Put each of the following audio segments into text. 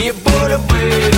не буду быть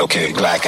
okay, black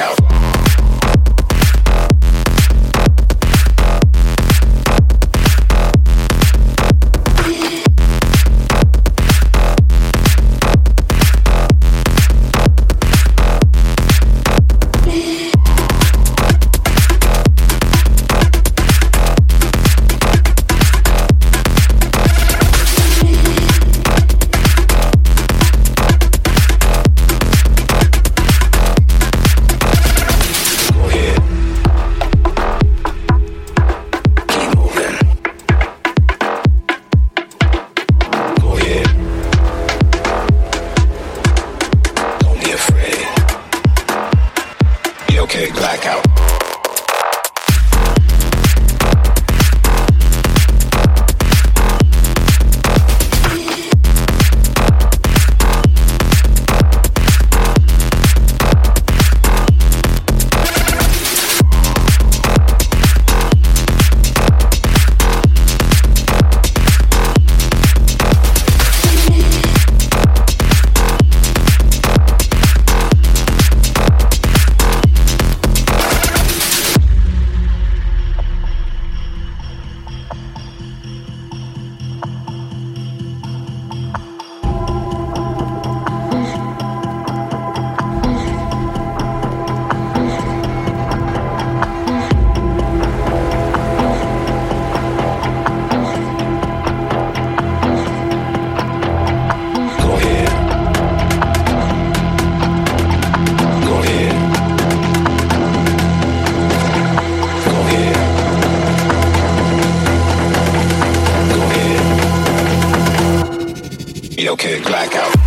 okay, blackout.